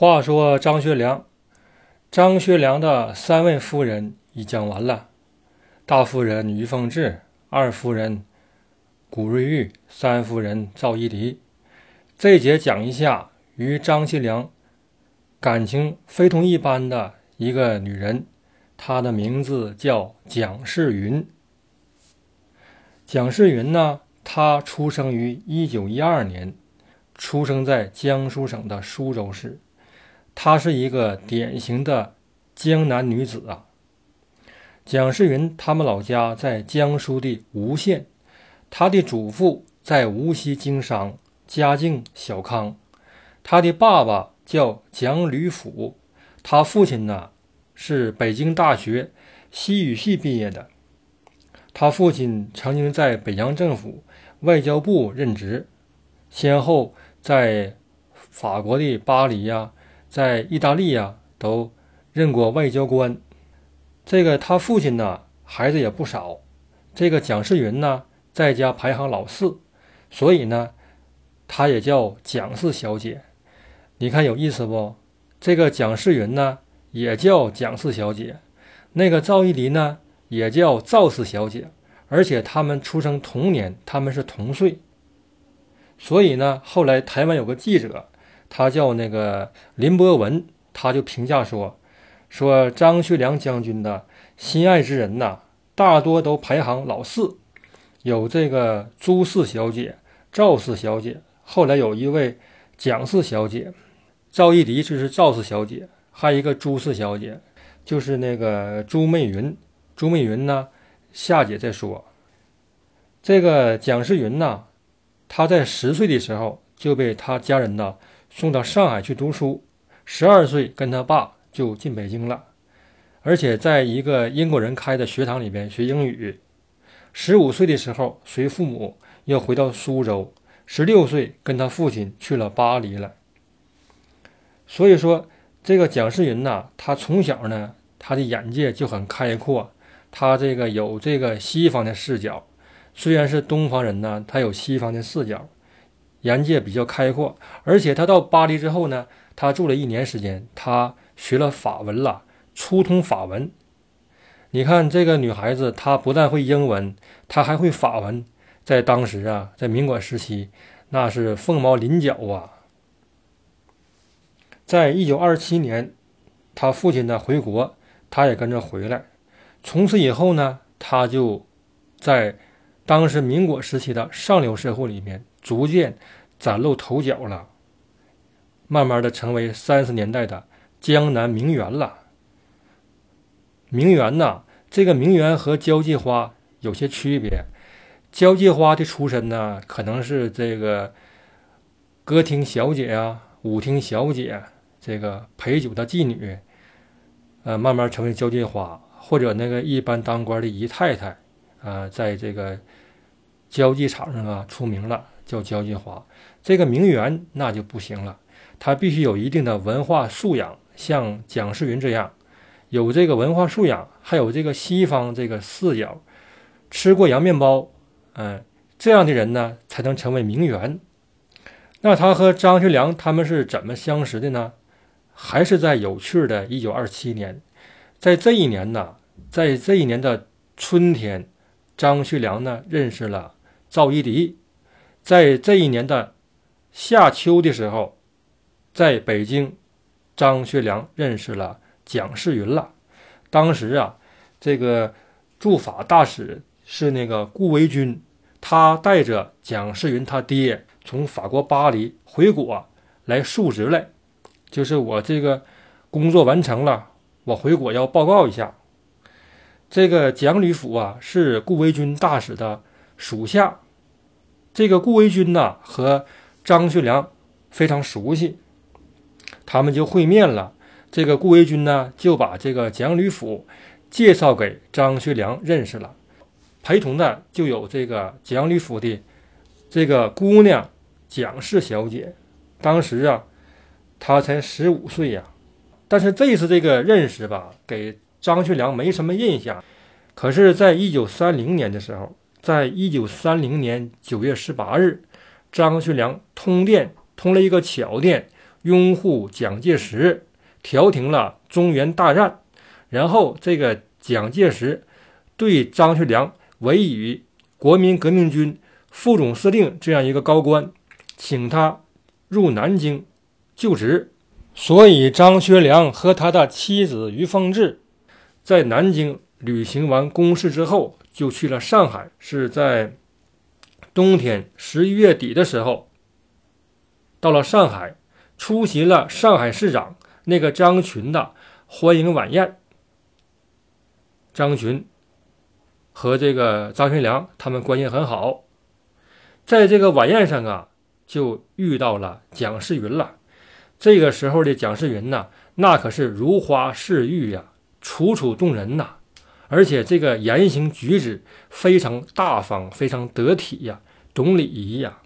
话说张学良，张学良的三位夫人已讲完了：大夫人于凤至，二夫人古瑞玉，三夫人赵一荻。这节讲一下与张学良感情非同一般的一个女人，她的名字叫蒋世云。蒋世云呢，她出生于一九一二年，出生在江苏省的苏州市。她是一个典型的江南女子啊。蒋世云他们老家在江苏的吴县，他的祖父在无锡经商，家境小康。他的爸爸叫蒋吕甫，他父亲呢是北京大学西语系毕业的。他父亲曾经在北洋政府外交部任职，先后在法国的巴黎呀。在意大利呀，都任过外交官。这个他父亲呢，孩子也不少。这个蒋世云呢，在家排行老四，所以呢，他也叫蒋氏小姐。你看有意思不？这个蒋世云呢，也叫蒋氏小姐。那个赵一荻呢，也叫赵氏小姐。而且他们出生同年，他们是同岁。所以呢，后来台湾有个记者。他叫那个林伯文，他就评价说：“说张学良将军的心爱之人呐，大多都排行老四，有这个朱氏小姐、赵氏小姐，后来有一位蒋氏小姐，赵一荻就是赵氏小姐，还有一个朱氏小姐，就是那个朱媚云。朱媚云呢，下节再说。这个蒋世云呐，他在十岁的时候就被他家人呢。”送到上海去读书，十二岁跟他爸就进北京了，而且在一个英国人开的学堂里边学英语。十五岁的时候随父母又回到苏州，十六岁跟他父亲去了巴黎了。所以说，这个蒋世云呐，他从小呢，他的眼界就很开阔，他这个有这个西方的视角，虽然是东方人呢，他有西方的视角。眼界比较开阔，而且他到巴黎之后呢，他住了一年时间，他学了法文了，初通法文。你看这个女孩子，她不但会英文，她还会法文，在当时啊，在民国时期，那是凤毛麟角啊。在一九二七年，他父亲呢回国，他也跟着回来。从此以后呢，他就在当时民国时期的上流社会里面。逐渐崭露头角了，慢慢的成为三十年代的江南名媛了。名媛呐，这个名媛和交际花有些区别。交际花的出身呢，可能是这个歌厅小姐呀、舞厅小姐，这个陪酒的妓女，呃，慢慢成为交际花，或者那个一般当官的姨太太，啊，在这个交际场上啊出名了。叫交际花，这个名媛那就不行了，她必须有一定的文化素养，像蒋世云这样，有这个文化素养，还有这个西方这个视角，吃过洋面包，嗯，这样的人呢才能成为名媛。那他和张学良他们是怎么相识的呢？还是在有趣的一九二七年，在这一年呢，在这一年的春天，张学良呢认识了赵一荻。在这一年的夏秋的时候，在北京，张学良认识了蒋世云了。当时啊，这个驻法大使是那个顾维钧，他带着蒋世云他爹从法国巴黎回国来述职来，就是我这个工作完成了，我回国要报告一下。这个蒋吕甫啊，是顾维钧大使的属下。这个顾维钧呐和张学良非常熟悉，他们就会面了。这个顾维钧呢就把这个蒋吕甫介绍给张学良认识了，陪同的就有这个蒋吕甫的这个姑娘蒋氏小姐。当时啊，她才十五岁呀。但是这次这个认识吧，给张学良没什么印象。可是，在一九三零年的时候。在一九三零年九月十八日，张学良通电通了一个巧电，拥护蒋介石，调停了中原大战。然后这个蒋介石对张学良委以国民革命军副总司令这样一个高官，请他入南京就职。所以张学良和他的妻子于凤至在南京履行完公事之后，就去了上海。是在冬天十一月底的时候，到了上海，出席了上海市长那个张群的欢迎晚宴。张群和这个张学良他们关系很好，在这个晚宴上啊，就遇到了蒋世云了。这个时候的蒋世云呐，那可是如花似玉呀，楚楚动人呐，而且这个言行举止非常大方，非常得体呀，懂礼仪呀。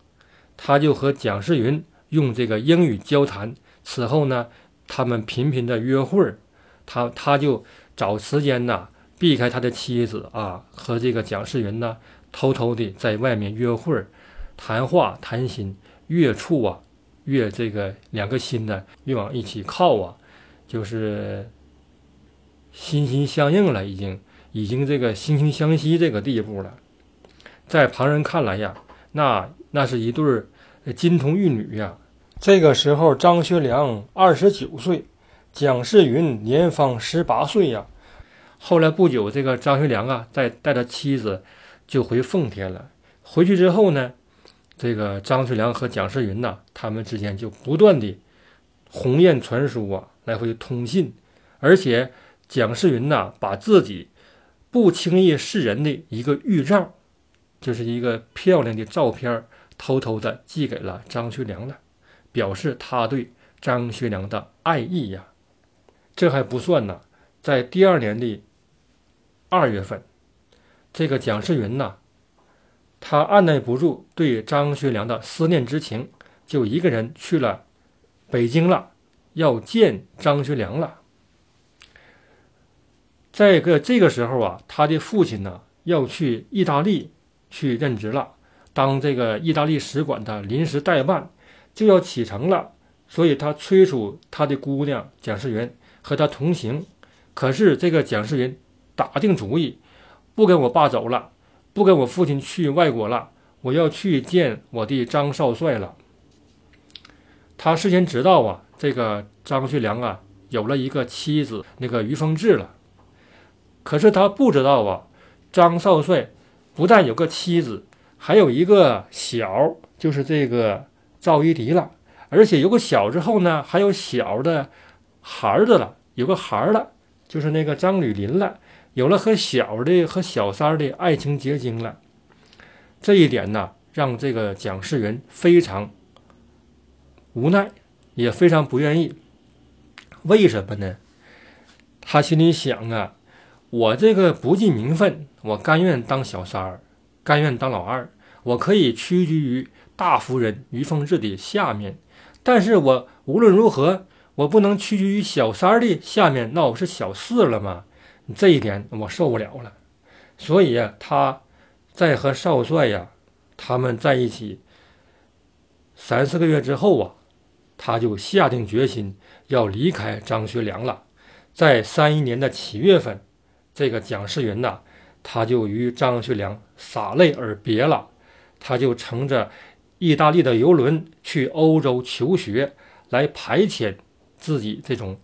他就和蒋世云用这个英语交谈。此后呢，他们频频的约会，他他就找时间呐，避开他的妻子啊，和这个蒋世云呢，偷偷的在外面约会，谈话谈心，越处啊。越这个两个心呢越往一起靠啊，就是心心相印了，已经已经这个惺惺相惜这个地步了。在旁人看来呀，那那是一对金童玉女呀。这个时候，张学良二十九岁，蒋世云年方十八岁呀。后来不久，这个张学良啊，再带着妻子就回奉天了。回去之后呢？这个张学良和蒋世云呐，他们之间就不断的鸿雁传书啊，来回通信，而且蒋世云呐，把自己不轻易示人的一个玉照，就是一个漂亮的照片，偷偷的寄给了张学良了，表示他对张学良的爱意呀。这还不算呢，在第二年的二月份，这个蒋世云呐。他按耐不住对张学良的思念之情，就一个人去了北京了，要见张学良了。在个这个时候啊，他的父亲呢要去意大利去任职了，当这个意大利使馆的临时代办，就要启程了，所以他催促他的姑娘蒋世云和他同行。可是这个蒋世云打定主意，不跟我爸走了。不跟我父亲去外国了，我要去见我的张少帅了。他事先知道啊，这个张学良啊有了一个妻子，那个于凤至了。可是他不知道啊，张少帅不但有个妻子，还有一个小，就是这个赵一荻了。而且有个小之后呢，还有小的孩子了，有个孩儿了，就是那个张吕林了。有了和小的和小三的爱情结晶了，这一点呢，让这个蒋世云非常无奈，也非常不愿意。为什么呢？他心里想啊，我这个不计名分，我甘愿当小三儿，甘愿当老二，我可以屈居于大夫人于凤至的下面。但是我无论如何，我不能屈居于小三儿的下面，那我是小四了吗？这一点我受不了了，所以呀，他在和少帅呀他们在一起三四个月之后啊，他就下定决心要离开张学良了。在三一年的七月份，这个蒋世云呐，他就与张学良洒泪而别了。他就乘着意大利的游轮去欧洲求学，来排遣自己这种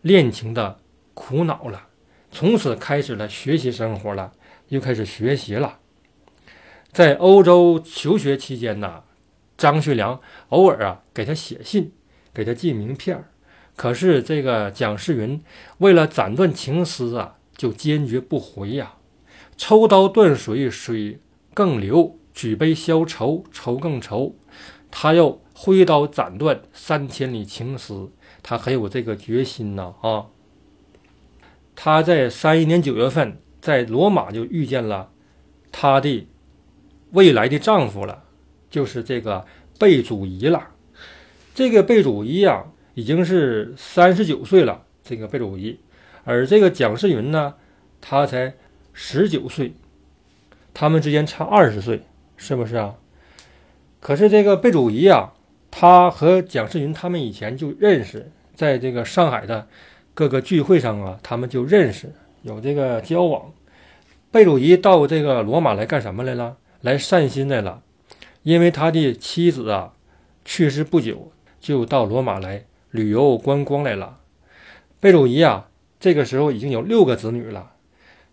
恋情的苦恼了。从此开始了学习生活了，又开始学习了。在欧洲求学期间呢，张学良偶尔啊给他写信，给他寄名片可是这个蒋世云为了斩断情丝啊，就坚决不回呀。抽刀断水，水更流；举杯消愁，愁更愁。他要挥刀斩断三千里情丝，他很有这个决心呐啊！他在三一年九月份在罗马就遇见了他的未来的丈夫了，就是这个贝祖仪了。这个贝祖仪呀，已经是三十九岁了。这个贝祖仪，而这个蒋世云呢，他才十九岁，他们之间差二十岁，是不是啊？可是这个贝祖仪啊，他和蒋世云他们以前就认识，在这个上海的各个聚会上啊，他们就认识，有这个交往。贝鲁伊到这个罗马来干什么来了？来散心来了，因为他的妻子啊去世不久，就到罗马来旅游观光来了。贝鲁伊啊，这个时候已经有六个子女了，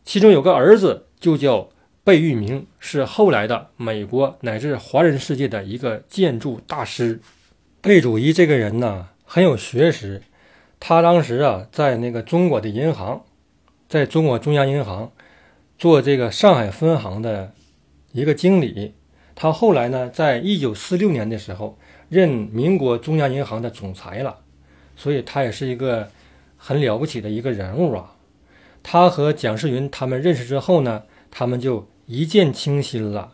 其中有个儿子就叫贝聿铭，是后来的美国乃至华人世界的一个建筑大师。贝主伊这个人呢很有学识，他当时啊在那个中国的银行，在中国中央银行做这个上海分行的。一个经理，他后来呢，在一九四六年的时候任民国中央银行的总裁了，所以他也是一个很了不起的一个人物啊。他和蒋世云他们认识之后呢，他们就一见倾心了。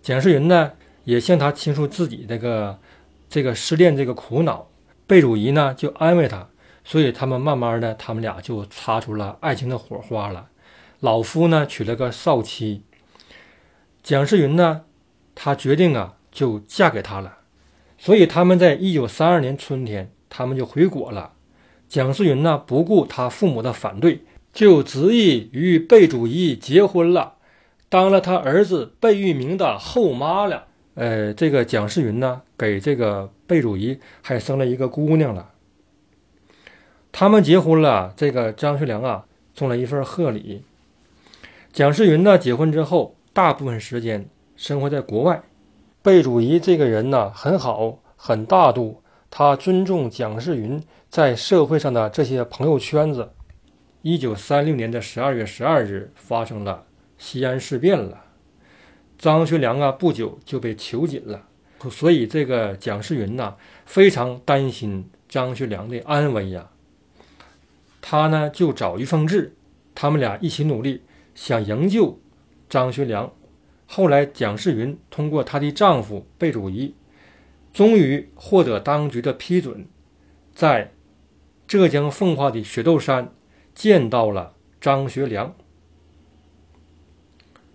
蒋世云呢，也向他倾诉自己这个这个失恋这个苦恼，贝汝仪呢就安慰他，所以他们慢慢的，他们俩就擦出了爱情的火花了。老夫呢娶了个少妻。蒋世云呢，他决定啊，就嫁给他了。所以他们在一九三二年春天，他们就回国了。蒋世云呢，不顾他父母的反对，就执意与贝祖仪结婚了，当了他儿子贝聿铭的后妈了。呃，这个蒋世云呢，给这个贝祖仪还生了一个姑娘了。他们结婚了，这个张学良啊，送了一份贺礼。蒋世云呢，结婚之后。大部分时间生活在国外。贝祖仪这个人呢很好，很大度，他尊重蒋世云在社会上的这些朋友圈子。一九三六年的十二月十二日，发生了西安事变了，张学良啊不久就被囚禁了，所以这个蒋世云呢非常担心张学良的安危呀。他呢就找于凤至，他们俩一起努力，想营救。张学良，后来蒋世云通过她的丈夫贝祖仪，终于获得当局的批准，在浙江奉化的雪窦山见到了张学良。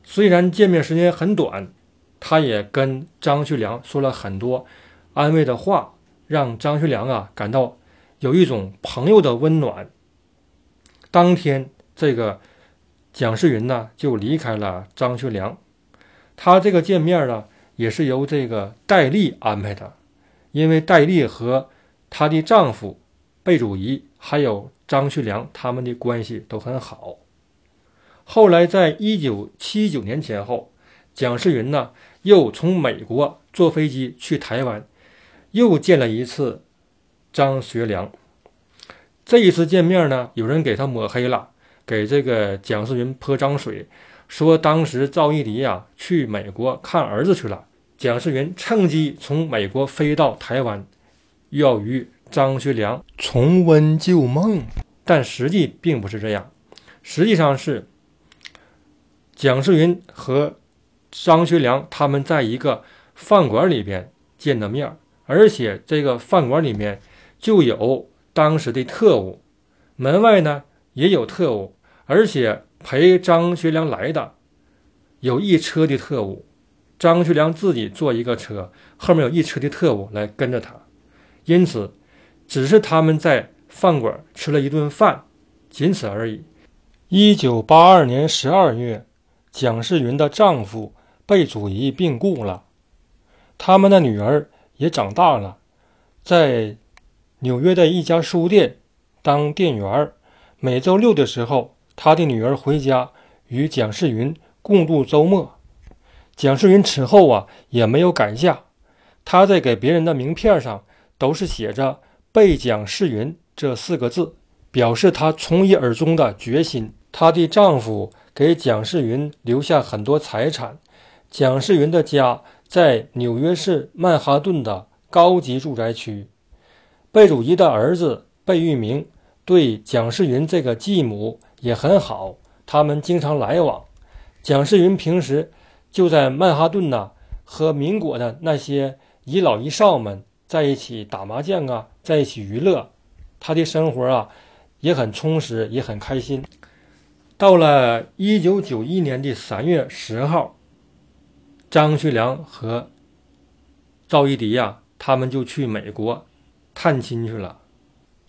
虽然见面时间很短，他也跟张学良说了很多安慰的话，让张学良啊感到有一种朋友的温暖。当天，这个。蒋世云呢，就离开了张学良。他这个见面呢，也是由这个戴笠安排的，因为戴笠和她的丈夫贝祖仪还有张学良他们的关系都很好。后来，在一九七九年前后，蒋世云呢又从美国坐飞机去台湾，又见了一次张学良。这一次见面呢，有人给他抹黑了。给这个蒋世云泼脏水，说当时赵一荻呀去美国看儿子去了，蒋世云趁机从美国飞到台湾，要与张学良重温旧梦。但实际并不是这样，实际上是蒋世云和张学良他们在一个饭馆里边见的面，而且这个饭馆里面就有当时的特务，门外呢也有特务。而且陪张学良来的有一车的特务，张学良自己坐一个车，后面有一车的特务来跟着他，因此只是他们在饭馆吃了一顿饭，仅此而已。一九八二年十二月，蒋世云的丈夫贝祖仪病故了，他们的女儿也长大了，在纽约的一家书店当店员，每周六的时候。他的女儿回家与蒋世云共度周末。蒋世云此后啊也没有改嫁，她在给别人的名片上都是写着“贝蒋世云”这四个字，表示她从一而终的决心。她的丈夫给蒋世云留下很多财产。蒋世云的家在纽约市曼哈顿的高级住宅区。贝祖仪的儿子贝聿铭对蒋世云这个继母。也很好，他们经常来往。蒋世云平时就在曼哈顿呐，和民国的那些遗老遗少们在一起打麻将啊，在一起娱乐。他的生活啊也很充实，也很开心。到了一九九一年的三月十号，张学良和赵一荻呀他们就去美国探亲去了。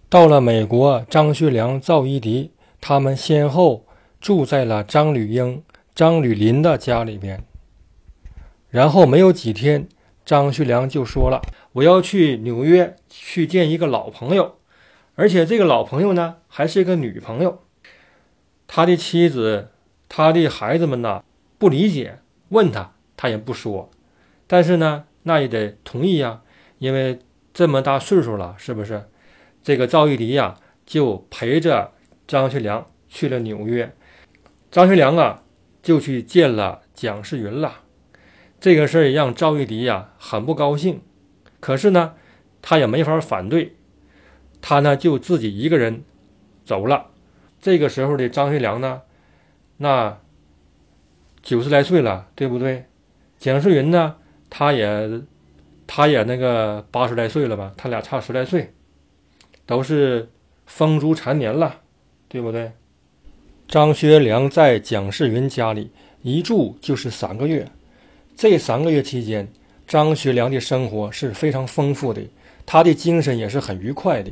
到了美国，张学良、赵一荻他们先后住在了张吕英、张吕林的家里边。然后没有几天，张学良就说了：“我要去纽约去见一个老朋友，而且这个老朋友呢，还是一个女朋友。”他的妻子、他的孩子们呢，不理解，问他，他也不说。但是呢，那也得同意呀，因为这么大岁数了，是不是？这个赵一荻呀，就陪着张学良去了纽约。张学良啊，就去见了蒋世云了。这个事儿让赵一荻呀很不高兴，可是呢，他也没法反对，他呢就自己一个人走了。这个时候的张学良呢，那九十来岁了，对不对？蒋世云呢，他也他也那个八十来岁了吧？他俩差十来岁，都是风烛残年了，对不对？张学良在蒋世云家里一住就是三个月。这三个月期间，张学良的生活是非常丰富的，他的精神也是很愉快的，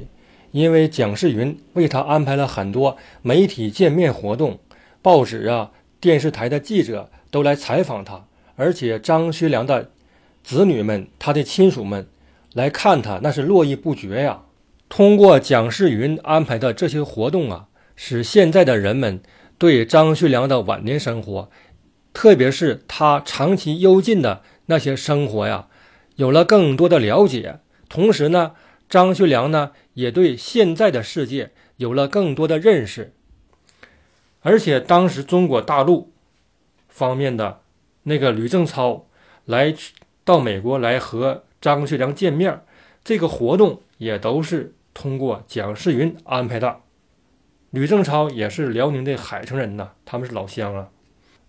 因为蒋世云为他安排了很多媒体见面活动，报纸啊、电视台的记者都来采访他，而且张学良的子女们、他的亲属们来看他，那是络绎不绝呀。通过蒋世云安排的这些活动啊，使现在的人们对张学良的晚年生活。特别是他长期幽禁的那些生活呀，有了更多的了解。同时呢，张学良呢也对现在的世界有了更多的认识。而且当时中国大陆方面的那个吕正操来到美国来和张学良见面，这个活动也都是通过蒋世云安排的。吕正操也是辽宁的海城人呐，他们是老乡啊。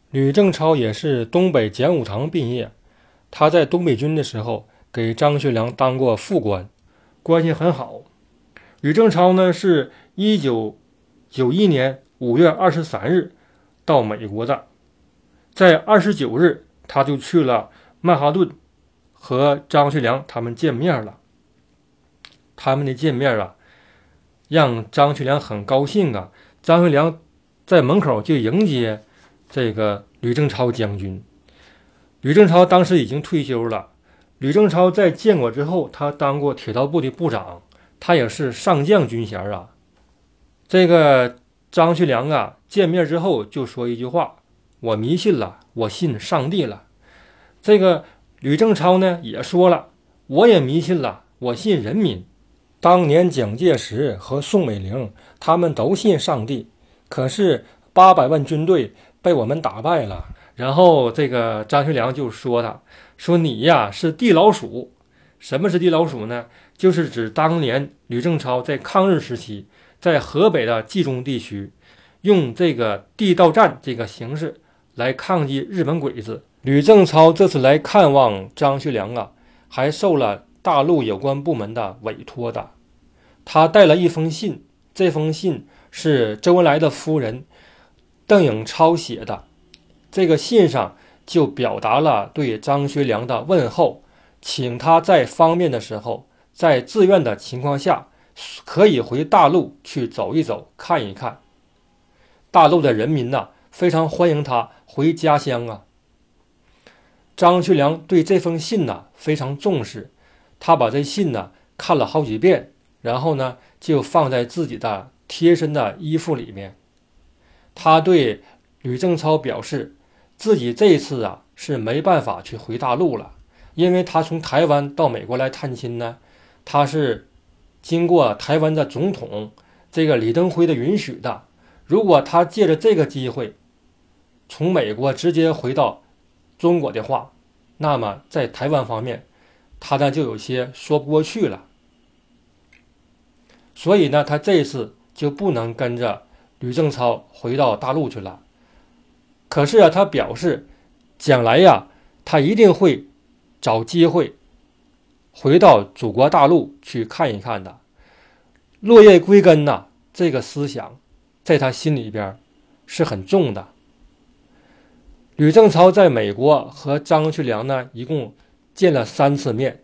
吕正操也是东北讲武堂毕业，他在东北军的时候给张学良当过副官，关系很好。吕正操呢是一九九一年五月二十三日到美国的，在二十九日他就去了曼哈顿和张学良他们见面了。他们的见面啊，让张学良很高兴啊。张学良在门口就迎接。这个吕正操将军，吕正操当时已经退休了。吕正操在建国之后，他当过铁道部的部长，他也是上将军衔啊。这个张学良啊，见面之后就说一句话：“我迷信了，我信上帝了。”这个吕正操呢也说了：“我也迷信了，我信人民。”当年蒋介石和宋美龄他们都信上帝，可是八百万军队。被我们打败了，然后这个张学良就说：“他说你呀是地老鼠。什么是地老鼠呢？就是指当年吕正操在抗日时期，在河北的冀中地区，用这个地道战这个形式来抗击日本鬼子。吕正操这次来看望张学良啊，还受了大陆有关部门的委托的。他带了一封信，这封信是周恩来的夫人。”邓颖超写的这个信上就表达了对张学良的问候，请他在方便的时候，在自愿的情况下，可以回大陆去走一走、看一看。大陆的人民呐，非常欢迎他回家乡啊。张学良对这封信呢非常重视，他把这信呢看了好几遍，然后呢就放在自己的贴身的衣服里面。他对吕正操表示，自己这次啊是没办法去回大陆了，因为他从台湾到美国来探亲呢，他是经过台湾的总统这个李登辉的允许的。如果他借着这个机会从美国直接回到中国的话，那么在台湾方面，他呢就有些说不过去了。所以呢，他这次就不能跟着。吕正操回到大陆去了，可是啊，他表示，将来呀，他一定会找机会回到祖国大陆去看一看的。落叶归根呐，这个思想在他心里边是很重的。吕正操在美国和张学良呢，一共见了三次面。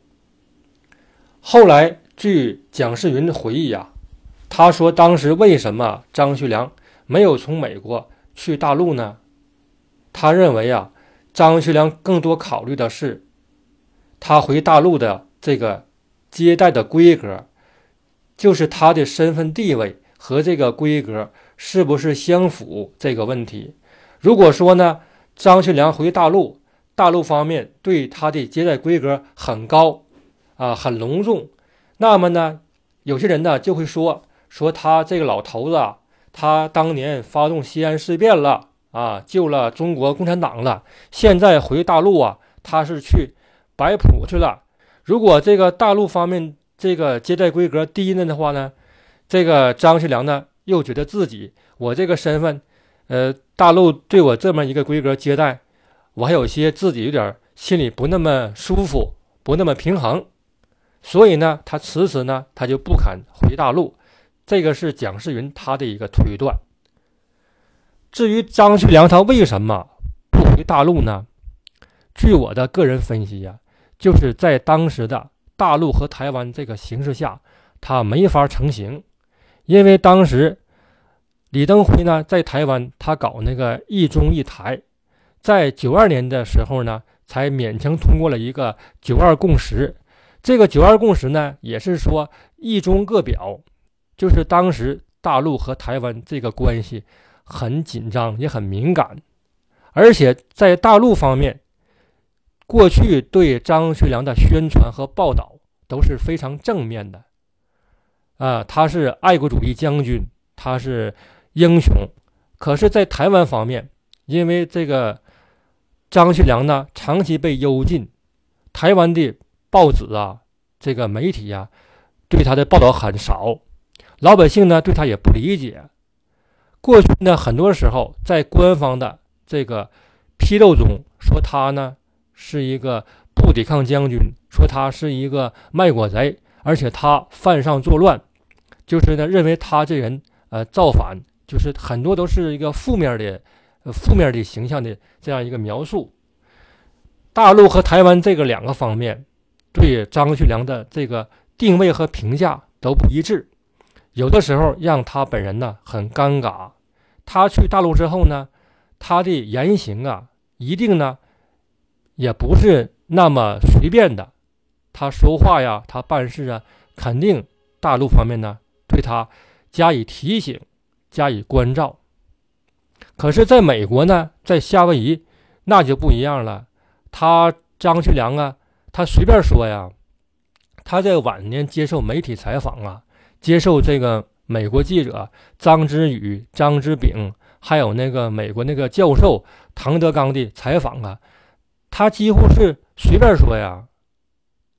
后来据蒋世云回忆呀，他说当时为什么张学良没有从美国去大陆呢？他认为啊，张学良更多考虑的是他回大陆的这个接待的规格，就是他的身份地位和这个规格是不是相符这个问题。如果说呢，张学良回大陆，大陆方面对他的接待规格很高，啊，很隆重，那么呢，有些人呢就会说说他这个老头子，他当年发动西安事变了。啊，救了中国共产党了。现在回大陆啊，他是去摆谱去了。如果这个大陆方面这个接待规格低呢的话呢，这个张学良呢又觉得自己我这个身份，呃，大陆对我这么一个规格接待，我还有些自己有点心里不那么舒服，不那么平衡，所以呢，他迟迟呢他就不肯回大陆。这个是蒋世云他的一个推断。至于张学良他为什么不回大陆呢？据我的个人分析呀，就是在当时的大陆和台湾这个形势下，他没法成行。因为当时李登辉呢在台湾，他搞那个一中一台，在九二年的时候呢，才勉强通过了一个九二共识。这个九二共识呢，也是说一中各表，就是当时大陆和台湾这个关系。很紧张，也很敏感，而且在大陆方面，过去对张学良的宣传和报道都是非常正面的，啊，他是爱国主义将军，他是英雄。可是，在台湾方面，因为这个张学良呢长期被幽禁，台湾的报纸啊，这个媒体呀，对他的报道很少，老百姓呢对他也不理解。过去呢，很多时候在官方的这个批斗中，说他呢是一个不抵抗将军，说他是一个卖国贼，而且他犯上作乱，就是呢认为他这人呃造反，就是很多都是一个负面的、负面的形象的这样一个描述。大陆和台湾这个两个方面对张学良的这个定位和评价都不一致。有的时候让他本人呢很尴尬。他去大陆之后呢，他的言行啊，一定呢也不是那么随便的。他说话呀，他办事啊，肯定大陆方面呢对他加以提醒、加以关照。可是，在美国呢，在夏威夷那就不一样了。他张学良啊，他随便说呀，他在晚年接受媒体采访啊。接受这个美国记者张之宇、张之炳，还有那个美国那个教授唐德刚的采访啊，他几乎是随便说呀。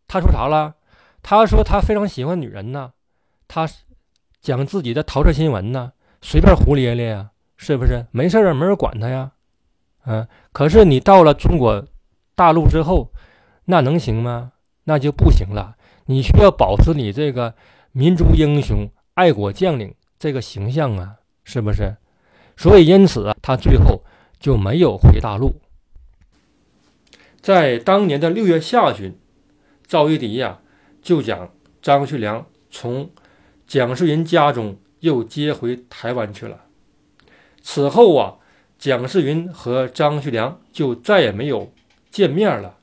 他说啥了？他说他非常喜欢女人呢，他讲自己的桃色新闻呢，随便胡咧咧呀，是不是？没事儿没人管他呀。嗯，可是你到了中国大陆之后，那能行吗？那就不行了。你需要保持你这个。民族英雄、爱国将领这个形象啊，是不是？所以因此他最后就没有回大陆。在当年的六月下旬，赵一荻呀就将张学良从蒋世云家中又接回台湾去了。此后啊，蒋世云和张学良就再也没有见面了。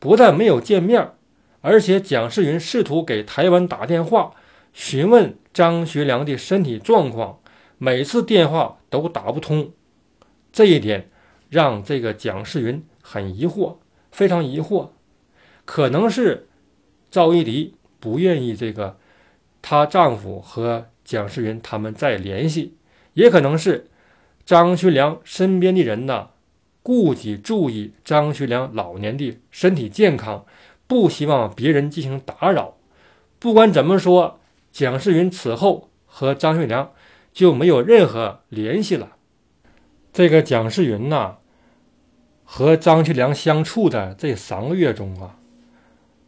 不但没有见面，而且蒋世云试图给台湾打电话。询问张学良的身体状况，每次电话都打不通，这一点让这个蒋世云很疑惑，非常疑惑。可能是赵一荻不愿意这个她丈夫和蒋世云他们再联系，也可能是张学良身边的人呢顾及注意张学良老年的身体健康，不希望别人进行打扰。不管怎么说。蒋世云此后和张学良就没有任何联系了。这个蒋世云呐，和张学良相处的这三个月中啊，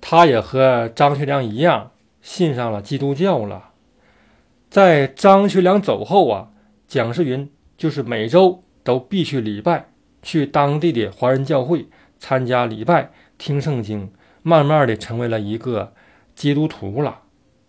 他也和张学良一样信上了基督教了。在张学良走后啊，蒋世云就是每周都必去礼拜，去当地的华人教会参加礼拜、听圣经，慢慢的成为了一个基督徒了。